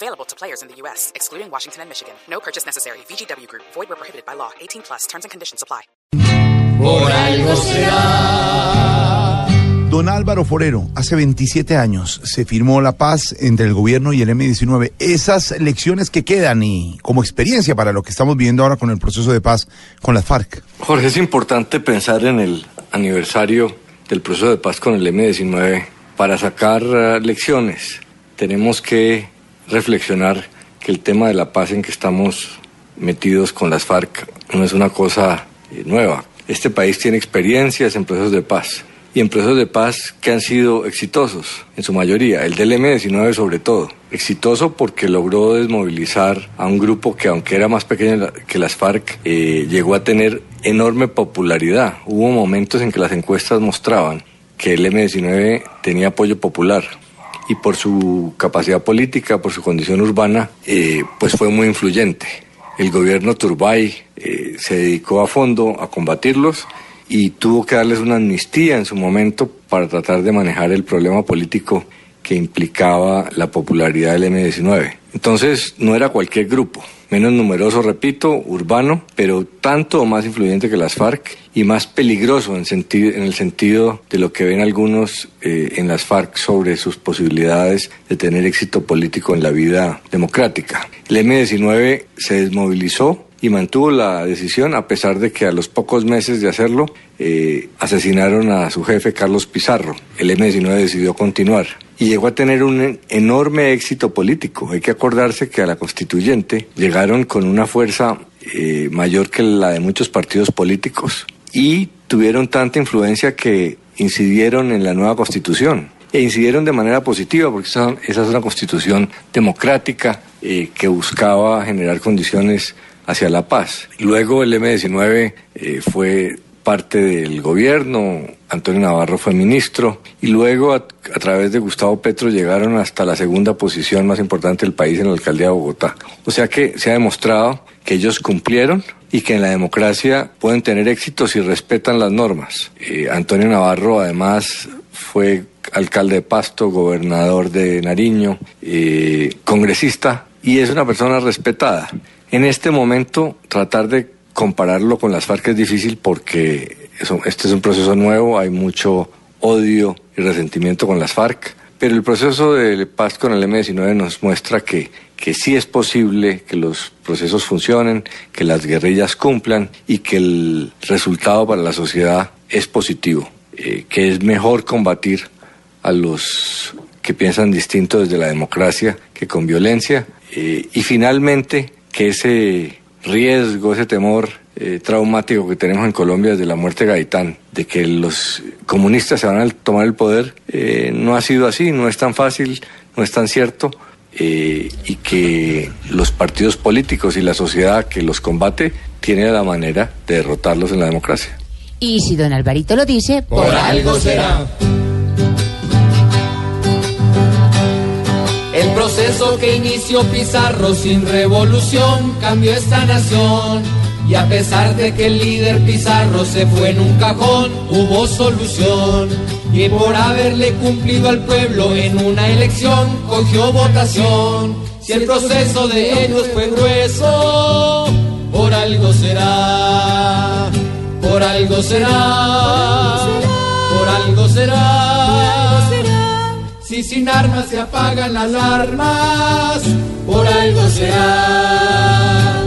Available to players in the U.S., excluding Washington and Michigan. No purchase necessary. VGW Group. Void where prohibited by law. 18 plus. Terms and conditions apply. Por algo será. Don Álvaro Forero, hace 27 años se firmó la paz entre el gobierno y el M-19. Esas lecciones que quedan y como experiencia para lo que estamos viendo ahora con el proceso de paz con las FARC. Jorge, es importante pensar en el aniversario del proceso de paz con el M-19 para sacar uh, lecciones. Tenemos que reflexionar que el tema de la paz en que estamos metidos con las FARC no es una cosa eh, nueva. Este país tiene experiencias en procesos de paz y en procesos de paz que han sido exitosos, en su mayoría, el del M-19 sobre todo. Exitoso porque logró desmovilizar a un grupo que aunque era más pequeño que las FARC, eh, llegó a tener enorme popularidad. Hubo momentos en que las encuestas mostraban que el M-19 tenía apoyo popular y por su capacidad política, por su condición urbana, eh, pues fue muy influyente. El gobierno Turbay eh, se dedicó a fondo a combatirlos y tuvo que darles una amnistía en su momento para tratar de manejar el problema político que implicaba la popularidad del M-19. Entonces no era cualquier grupo, menos numeroso, repito, urbano, pero tanto o más influyente que las FARC y más peligroso en, en el sentido de lo que ven algunos eh, en las FARC sobre sus posibilidades de tener éxito político en la vida democrática. El M-19 se desmovilizó y mantuvo la decisión a pesar de que a los pocos meses de hacerlo eh, asesinaron a su jefe Carlos Pizarro. El M-19 decidió continuar y llegó a tener un enorme éxito político. Hay que acordarse que a la constituyente llegaron con una fuerza eh, mayor que la de muchos partidos políticos y tuvieron tanta influencia que incidieron en la nueva constitución e incidieron de manera positiva porque esa, es una constitución democrática eh, que buscaba generar condiciones hacia la paz. Luego el M-19 eh, fue parte del gobierno, Antonio Navarro fue ministro y luego a, través de Gustavo Petro llegaron hasta la segunda posición más importante del país en la alcaldía de Bogotá. O sea que se ha demostrado que ellos cumplieron y que en la democracia pueden tener éxito si respetan las normas. Eh, Antonio Navarro además fue alcalde de Pasto, gobernador de Nariño, eh, congresista y es una persona respetada. En este momento, tratar de compararlo con las FARC es difícil porque este es un proceso nuevo, hay mucho odio y resentimiento con las FARC, pero el proceso de paz con el M-19 nos muestra que, que sí es posible que los procesos funcionen, que las guerrillas cumplan y que el resultado para la sociedad es positivo, eh, que es mejor combatir a los que piensan distinto desde la democracia que con violencia eh, y finalmente que ese riesgo, ese temor eh, traumático que tenemos en Colombia desde la muerte de Gaitán, de que los comunistas se van a tomar el poder, eh, no ha sido así, no es tan fácil, no es tan cierto, eh, y que los partidos políticos y la sociedad que los combate tiene la manera de derrotarlos en la democracia. Y si don Alvarito lo dice, por, por algo será. Proceso que inició Pizarro sin revolución cambió esta nación. Y a pesar de que el líder Pizarro se fue en un cajón, hubo solución. Y por haberle cumplido al pueblo en una elección, cogió votación. Si el proceso de ellos fue grueso, por algo será, por algo será, por algo será. Si sin armas se apagan las armas, por algo será.